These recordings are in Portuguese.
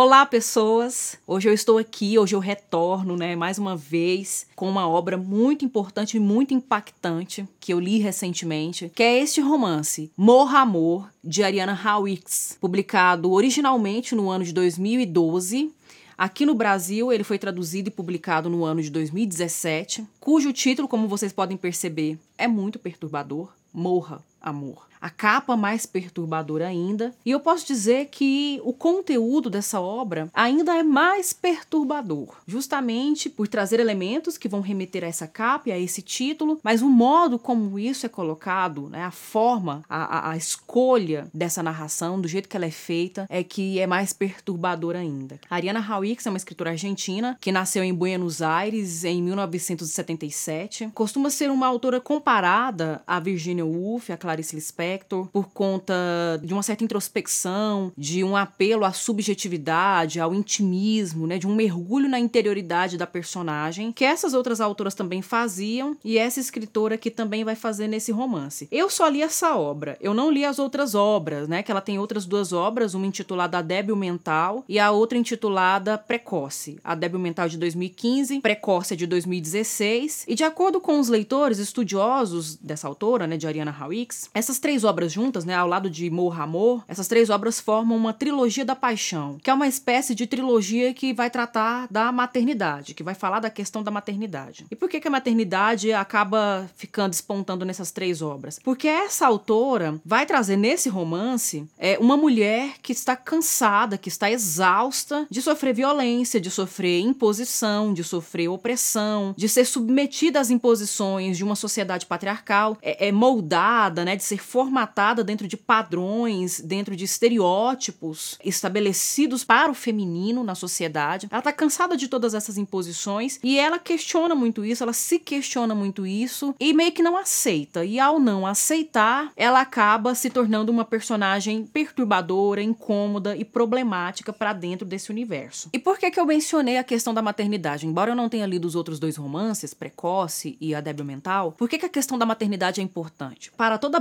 Olá, pessoas! Hoje eu estou aqui, hoje eu retorno, né, mais uma vez com uma obra muito importante e muito impactante que eu li recentemente, que é este romance, Morra Amor, de Ariana Hawicks, publicado originalmente no ano de 2012 Aqui no Brasil, ele foi traduzido e publicado no ano de 2017, cujo título, como vocês podem perceber, é muito perturbador: Morra, Amor a capa mais perturbadora ainda. E eu posso dizer que o conteúdo dessa obra ainda é mais perturbador, justamente por trazer elementos que vão remeter a essa capa e a esse título, mas o modo como isso é colocado, né, a forma, a, a, escolha dessa narração, do jeito que ela é feita, é que é mais perturbador ainda. A Ariana Hawicks é uma escritora argentina que nasceu em Buenos Aires em 1977. Costuma ser uma autora comparada a Virginia Woolf, a Clarice Lispector, por conta de uma certa introspecção, de um apelo à subjetividade, ao intimismo, né, de um mergulho na interioridade da personagem, que essas outras autoras também faziam e essa escritora que também vai fazer nesse romance. Eu só li essa obra, eu não li as outras obras, né, que ela tem outras duas obras, uma intitulada A Débil Mental e a outra intitulada Precoce. A Débil Mental de 2015, Precoce de 2016, e de acordo com os leitores estudiosos dessa autora, né, de Ariana Hawicks, essas três três obras juntas, né, ao lado de Morra Amor, essas três obras formam uma trilogia da paixão, que é uma espécie de trilogia que vai tratar da maternidade, que vai falar da questão da maternidade. E por que, que a maternidade acaba ficando espontando nessas três obras? Porque essa autora vai trazer nesse romance é, uma mulher que está cansada, que está exausta de sofrer violência, de sofrer imposição, de sofrer opressão, de ser submetida às imposições de uma sociedade patriarcal, é, é moldada, né, de ser formada formatada dentro de padrões, dentro de estereótipos estabelecidos para o feminino na sociedade. Ela tá cansada de todas essas imposições e ela questiona muito isso, ela se questiona muito isso e meio que não aceita. E ao não aceitar, ela acaba se tornando uma personagem perturbadora, incômoda e problemática para dentro desse universo. E por que que eu mencionei a questão da maternidade? Embora eu não tenha lido os outros dois romances, Precoce e A Débil Mental, por que que a questão da maternidade é importante? Para toda a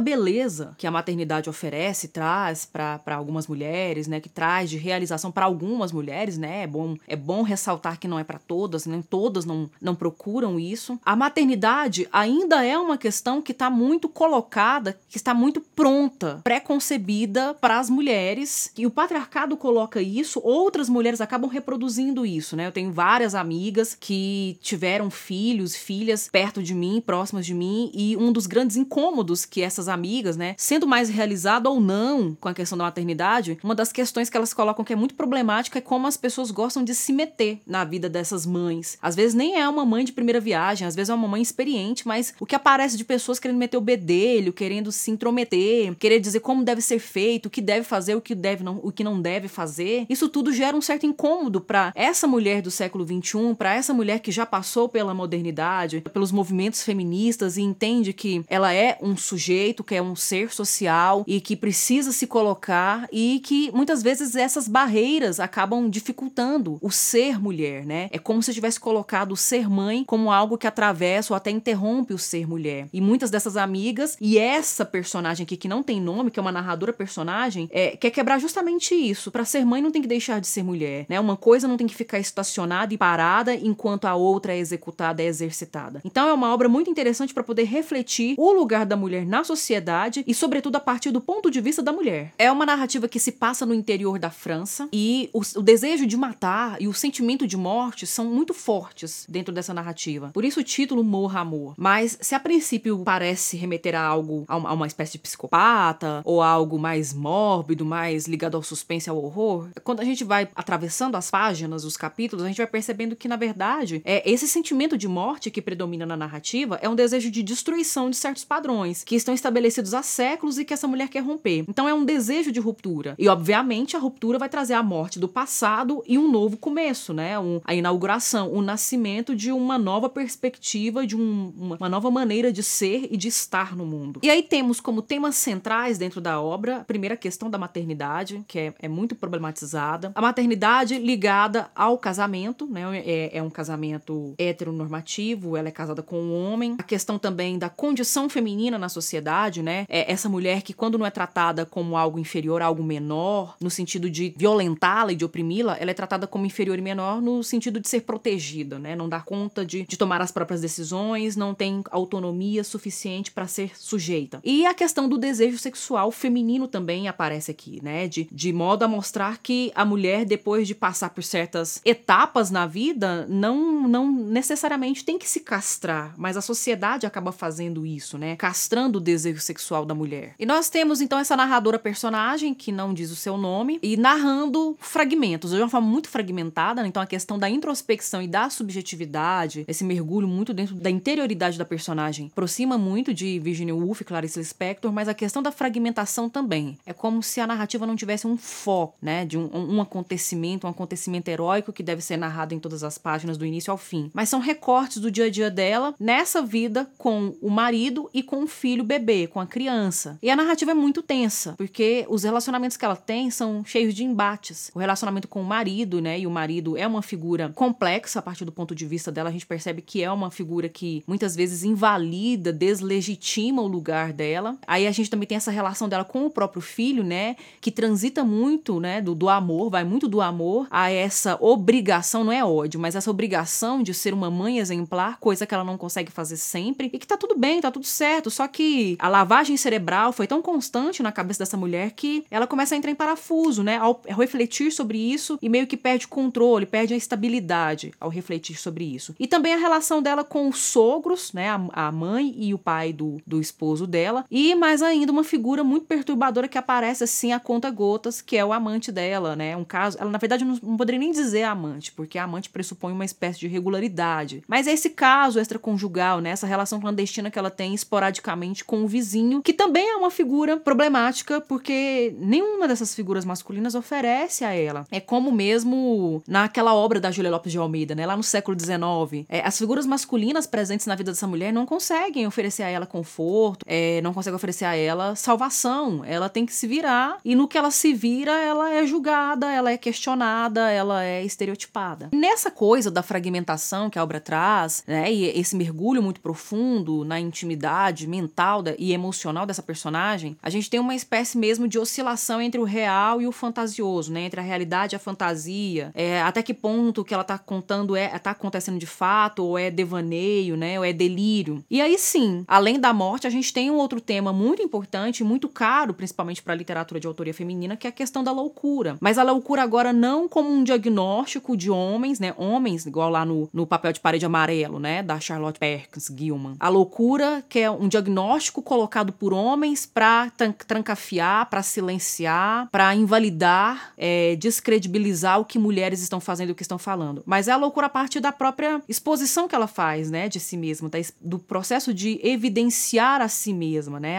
que a maternidade oferece, traz para algumas mulheres, né, que traz de realização para algumas mulheres, né? É bom, é bom ressaltar que não é para todas, nem né, todas não, não procuram isso. A maternidade ainda é uma questão que está muito colocada, que está muito pronta, pré-concebida para as mulheres. E o patriarcado coloca isso, outras mulheres acabam reproduzindo isso, né? Eu tenho várias amigas que tiveram filhos, filhas perto de mim, próximas de mim, e um dos grandes incômodos que essas amigas, né? Sendo mais realizado ou não com a questão da maternidade, uma das questões que elas colocam que é muito problemática é como as pessoas gostam de se meter na vida dessas mães. Às vezes nem é uma mãe de primeira viagem, às vezes é uma mãe experiente, mas o que aparece de pessoas querendo meter o bedelho, querendo se intrometer, querer dizer como deve ser feito, o que deve fazer, o que deve não, o que não deve fazer. Isso tudo gera um certo incômodo para essa mulher do século 21, para essa mulher que já passou pela modernidade, pelos movimentos feministas e entende que ela é um sujeito, que é um ser social e que precisa se colocar e que muitas vezes essas barreiras acabam dificultando o ser mulher, né? É como se tivesse colocado o ser mãe como algo que atravessa ou até interrompe o ser mulher. E muitas dessas amigas e essa personagem aqui que não tem nome, que é uma narradora personagem, é, quer quebrar justamente isso. Para ser mãe não tem que deixar de ser mulher, né? Uma coisa não tem que ficar estacionada e parada enquanto a outra é executada, é exercitada. Então é uma obra muito interessante para poder refletir o lugar da mulher na sociedade e, sobretudo, a partir do ponto de vista da mulher. É uma narrativa que se passa no interior da França e o, o desejo de matar e o sentimento de morte são muito fortes dentro dessa narrativa. Por isso o título Morra Amor. Mas se a princípio parece remeter a algo, a uma, a uma espécie de psicopata ou algo mais mórbido, mais ligado ao suspense, ao horror, quando a gente vai atravessando as páginas, os capítulos, a gente vai percebendo que, na verdade, é esse sentimento de morte que predomina na narrativa é um desejo de destruição de certos padrões que estão estabelecidos há séculos e que essa mulher quer romper. Então é um desejo de ruptura. E obviamente a ruptura vai trazer a morte do passado e um novo começo, né? Um, a inauguração, o nascimento de uma nova perspectiva, de um, uma, uma nova maneira de ser e de estar no mundo. E aí temos como temas centrais dentro da obra a primeira questão da maternidade, que é, é muito problematizada. A maternidade ligada ao casamento, né? É, é um casamento heteronormativo, ela é casada com um homem. A questão também da condição feminina na sociedade, né? É essa mulher que, quando não é tratada como algo inferior, algo menor, no sentido de violentá-la e de oprimi-la, ela é tratada como inferior e menor no sentido de ser protegida, né? Não dar conta de, de tomar as próprias decisões, não tem autonomia suficiente para ser sujeita. E a questão do desejo sexual feminino também aparece aqui, né? De, de modo a mostrar que a mulher, depois de passar por certas etapas na vida, não, não necessariamente tem que se castrar, mas a sociedade acaba fazendo isso, né? Castrando o desejo sexual da mulher. E nós temos então essa narradora personagem, que não diz o seu nome, e narrando fragmentos, de uma forma muito fragmentada, né? então a questão da introspecção e da subjetividade, esse mergulho muito dentro da interioridade da personagem, aproxima muito de Virginia Woolf e Clarice Lispector, mas a questão da fragmentação também. É como se a narrativa não tivesse um foco, né? De um, um acontecimento, um acontecimento heróico que deve ser narrado em todas as páginas do início ao fim. Mas são recortes do dia a dia dela nessa vida com o marido e com o filho bebê, com a criança. E a narrativa é muito tensa, porque os relacionamentos que ela tem são cheios de embates. O relacionamento com o marido, né? E o marido é uma figura complexa a partir do ponto de vista dela. A gente percebe que é uma figura que muitas vezes invalida, deslegitima o lugar dela. Aí a gente também tem essa relação dela com o próprio filho, né? Que transita muito, né? Do, do amor, vai muito do amor a essa obrigação, não é ódio, mas essa obrigação de ser uma mãe exemplar, coisa que ela não consegue fazer sempre. E que tá tudo bem, tá tudo certo. Só que a lavagem cerebral foi tão constante na cabeça dessa mulher que ela começa a entrar em parafuso, né? Ao refletir sobre isso e meio que perde o controle, perde a estabilidade ao refletir sobre isso. E também a relação dela com os sogros, né? A, a mãe e o pai do, do esposo dela. E mais ainda, uma figura muito perturbadora que aparece assim a conta gotas, que é o amante dela, né? Um caso. Ela, na verdade, não, não poderia nem dizer amante, porque amante pressupõe uma espécie de regularidade. Mas é esse caso extraconjugal, né? Essa relação clandestina que ela tem esporadicamente com o vizinho, que também é uma figura problemática, porque nenhuma dessas figuras masculinas oferece a ela. É como mesmo naquela obra da Julia Lopes de Almeida, né? Lá no século XIX. É, as figuras masculinas presentes na vida dessa mulher não conseguem oferecer a ela conforto, é, não conseguem oferecer a ela salvação. Ela tem que se virar e no que ela se vira, ela é julgada, ela é questionada, ela é estereotipada. Nessa coisa da fragmentação que a obra traz, né? E esse mergulho muito profundo na intimidade mental e emocional dessa personagem, a gente tem uma espécie mesmo de oscilação entre o real e o fantasioso, né? Entre a realidade e a fantasia. É, até que ponto que ela tá contando é tá acontecendo de fato, ou é devaneio, né? Ou é delírio. E aí sim, além da morte, a gente tem um outro tema muito importante, muito caro, principalmente para a literatura de autoria feminina, que é a questão da loucura. Mas a loucura agora não como um diagnóstico de homens, né? Homens, igual lá no, no papel de parede amarelo, né? Da Charlotte Perkins Gilman. A loucura, que é um diagnóstico colocado por homens para trancafiar, para silenciar, para invalidar, é, descredibilizar o que mulheres estão fazendo e o que estão falando. Mas é a loucura a partir da própria exposição que ela faz, né, de si mesma, do processo de evidenciar a si mesma, né?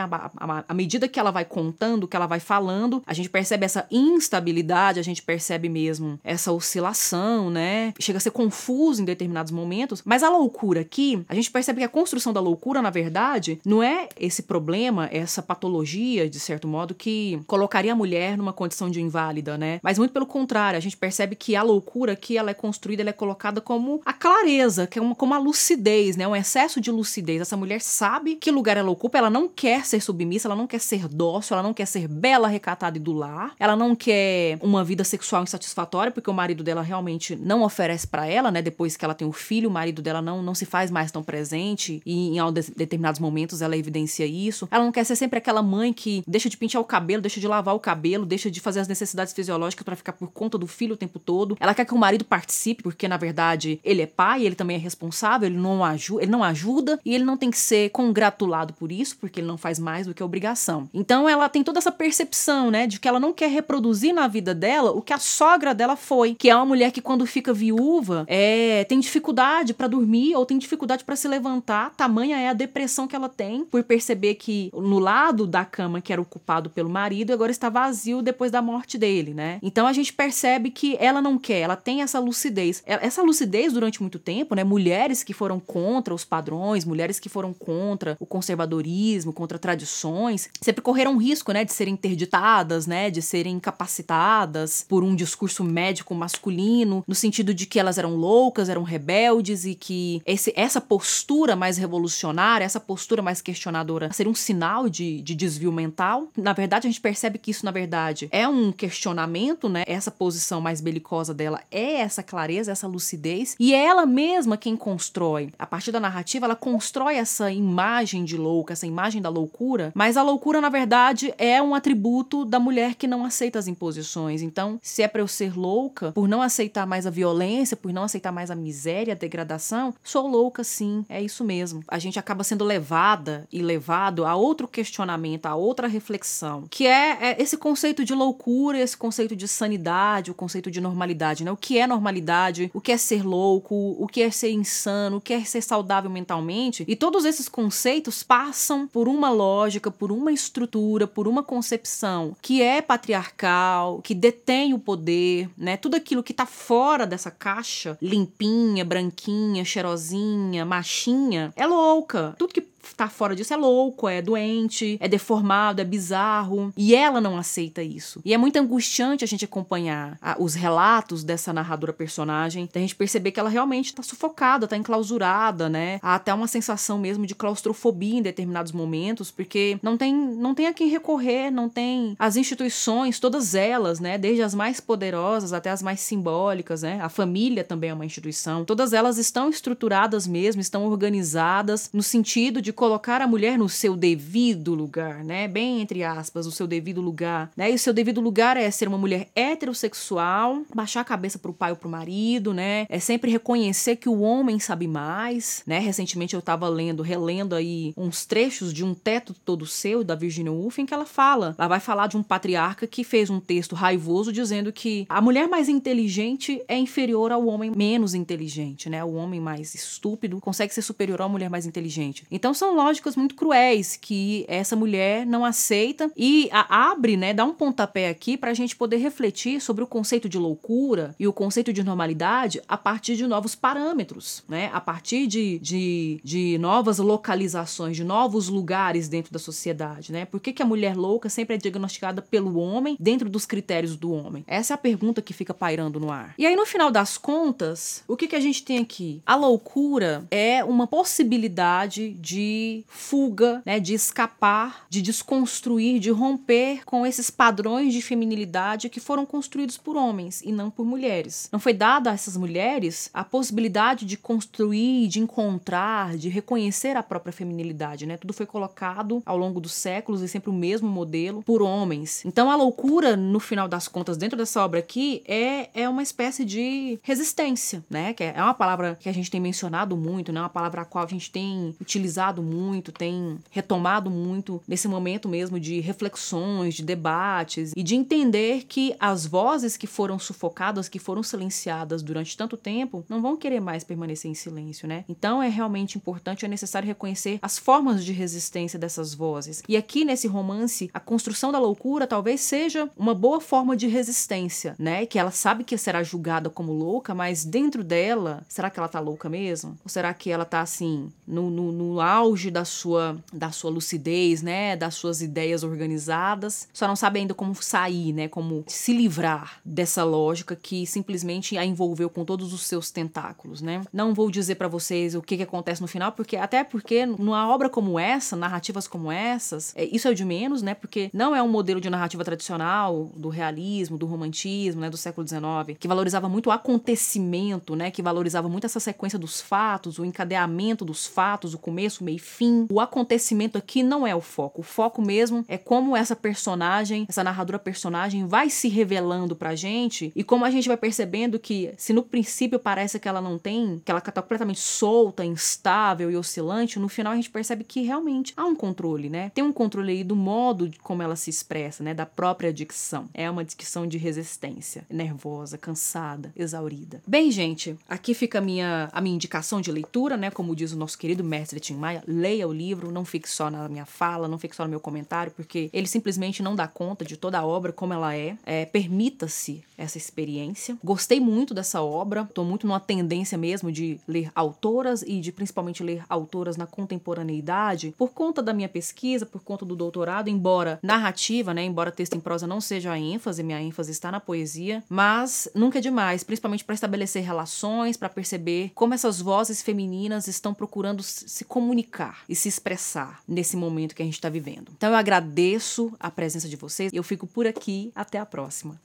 À medida que ela vai contando, que ela vai falando, a gente percebe essa instabilidade, a gente percebe mesmo essa oscilação, né? Chega a ser confuso em determinados momentos, mas a loucura aqui, a gente percebe que a construção da loucura, na verdade, não é esse problema, essa patologia, de certo modo, que colocaria a mulher numa condição de inválida, né? Mas muito pelo contrário, a gente percebe que a loucura aqui, ela é construída, ela é colocada como a clareza, que é uma, como a lucidez, né? Um excesso de lucidez. Essa mulher sabe que lugar ela ocupa, ela não quer ser submissa, ela não quer ser dócil, ela não quer ser bela, recatada e do lar, ela não quer uma vida sexual insatisfatória, porque o marido dela realmente não oferece para ela, né? Depois que ela tem o filho, o marido dela não, não se faz mais tão presente e em determinados momentos ela evidencia isso. Ela não quer ser sempre aquela mãe que deixa de pintar o cabelo, deixa de lavar o cabelo, deixa de fazer as necessidades fisiológicas para ficar por conta do filho o tempo todo. Ela quer que o marido participe, porque na verdade ele é pai, ele também é responsável, ele não ajuda, ele não ajuda e ele não tem que ser congratulado por isso, porque ele não faz mais do que obrigação. Então ela tem toda essa percepção, né, de que ela não quer reproduzir na vida dela o que a sogra dela foi, que é uma mulher que quando fica viúva, é, tem dificuldade para dormir ou tem dificuldade para se levantar, tamanha é a depressão que ela tem por perceber que no lado da cama que era ocupado pelo marido agora está vazio depois da morte dele, né? Então a gente percebe que ela não quer, ela tem essa lucidez. Essa lucidez durante muito tempo, né? Mulheres que foram contra os padrões, mulheres que foram contra o conservadorismo, contra tradições, sempre correram risco, né, de serem interditadas, né, de serem incapacitadas por um discurso médico masculino, no sentido de que elas eram loucas, eram rebeldes e que esse, essa postura mais revolucionária, essa postura mais questionadora loucura ser um sinal de, de desvio mental. Na verdade, a gente percebe que isso, na verdade, é um questionamento, né? Essa posição mais belicosa dela é essa clareza, essa lucidez, e é ela mesma quem constrói. A partir da narrativa, ela constrói essa imagem de louca, essa imagem da loucura, mas a loucura, na verdade, é um atributo da mulher que não aceita as imposições. Então, se é para eu ser louca, por não aceitar mais a violência, por não aceitar mais a miséria, a degradação, sou louca sim, é isso mesmo. A gente acaba sendo levada e levado a outro questionamento, a outra reflexão, que é, é esse conceito de loucura, esse conceito de sanidade, o conceito de normalidade, né? O que é normalidade, o que é ser louco, o que é ser insano, o que é ser saudável mentalmente. E todos esses conceitos passam por uma lógica, por uma estrutura, por uma concepção que é patriarcal, que detém o poder, né? Tudo aquilo que tá fora dessa caixa limpinha, branquinha, cheirosinha, machinha, é louca. Tudo que tá fora disso é louco, é doente, é deformado, é bizarro. E ela não aceita isso. E é muito angustiante a gente acompanhar a, os relatos dessa narradora personagem, da gente perceber que ela realmente tá sufocada, tá enclausurada, né? Há até uma sensação mesmo de claustrofobia em determinados momentos, porque não tem, não tem a quem recorrer, não tem as instituições, todas elas, né? Desde as mais poderosas até as mais simbólicas, né? A família também é uma instituição. Todas elas estão estruturadas mesmo, estão organizadas no sentido de colocar a mulher no seu devido lugar, né? Bem entre aspas, o seu devido lugar, né? E o seu devido lugar é ser uma mulher heterossexual, baixar a cabeça pro pai ou pro marido, né? É sempre reconhecer que o homem sabe mais, né? Recentemente eu tava lendo, relendo aí uns trechos de um teto todo seu da Virginia Woolf em que ela fala, ela vai falar de um patriarca que fez um texto raivoso dizendo que a mulher mais inteligente é inferior ao homem menos inteligente, né? O homem mais estúpido consegue ser superior à mulher mais inteligente. Então são lógicas muito cruéis que essa mulher não aceita e a, abre, né, dá um pontapé aqui para a gente poder refletir sobre o conceito de loucura e o conceito de normalidade a partir de novos parâmetros, né, a partir de, de, de novas localizações, de novos lugares dentro da sociedade, né? Por que, que a mulher louca sempre é diagnosticada pelo homem dentro dos critérios do homem? Essa é a pergunta que fica pairando no ar. E aí, no final das contas, o que, que a gente tem aqui? A loucura é uma possibilidade de fuga, né, de escapar, de desconstruir, de romper com esses padrões de feminilidade que foram construídos por homens e não por mulheres. Não foi dada a essas mulheres a possibilidade de construir, de encontrar, de reconhecer a própria feminilidade, né? Tudo foi colocado ao longo dos séculos e sempre o mesmo modelo por homens. Então a loucura, no final das contas, dentro dessa obra aqui, é, é uma espécie de resistência, né? Que é, é uma palavra que a gente tem mencionado muito, né? Uma palavra a qual a gente tem utilizado muito, tem retomado muito nesse momento mesmo de reflexões, de debates e de entender que as vozes que foram sufocadas, que foram silenciadas durante tanto tempo, não vão querer mais permanecer em silêncio, né? Então é realmente importante, é necessário reconhecer as formas de resistência dessas vozes. E aqui nesse romance, a construção da loucura talvez seja uma boa forma de resistência, né? Que ela sabe que será julgada como louca, mas dentro dela, será que ela tá louca mesmo? Ou será que ela tá assim, no, no, no auge auge da sua, da sua lucidez, né, das suas ideias organizadas, só não sabe ainda como sair, né, como se livrar dessa lógica que simplesmente a envolveu com todos os seus tentáculos, né? Não vou dizer para vocês o que, que acontece no final, porque até porque numa obra como essa, narrativas como essas, é, isso é o de menos, né? Porque não é um modelo de narrativa tradicional do realismo, do romantismo, né, do século XIX, que valorizava muito o acontecimento, né, que valorizava muito essa sequência dos fatos, o encadeamento dos fatos, o começo, meio e fim. O acontecimento aqui não é o foco. O foco mesmo é como essa personagem, essa narradora personagem vai se revelando pra gente e como a gente vai percebendo que se no princípio parece que ela não tem, que ela tá completamente solta, instável e oscilante, no final a gente percebe que realmente há um controle, né? Tem um controle aí do modo como ela se expressa, né? Da própria dicção. É uma dicção de resistência, nervosa, cansada, exaurida. Bem, gente, aqui fica a minha, a minha indicação de leitura, né? Como diz o nosso querido mestre Tim Maia, leia o livro, não fique só na minha fala, não fique só no meu comentário, porque ele simplesmente não dá conta de toda a obra como ela é. é Permita-se essa experiência. Gostei muito dessa obra, estou muito numa tendência mesmo de ler autoras e de principalmente ler autoras na contemporaneidade, por conta da minha pesquisa, por conta do doutorado, embora narrativa, né, embora texto em prosa não seja a ênfase, minha ênfase está na poesia, mas nunca é demais, principalmente para estabelecer relações, para perceber como essas vozes femininas estão procurando se comunicar criar e se expressar nesse momento que a gente está vivendo. Então eu agradeço a presença de vocês. Eu fico por aqui. Até a próxima.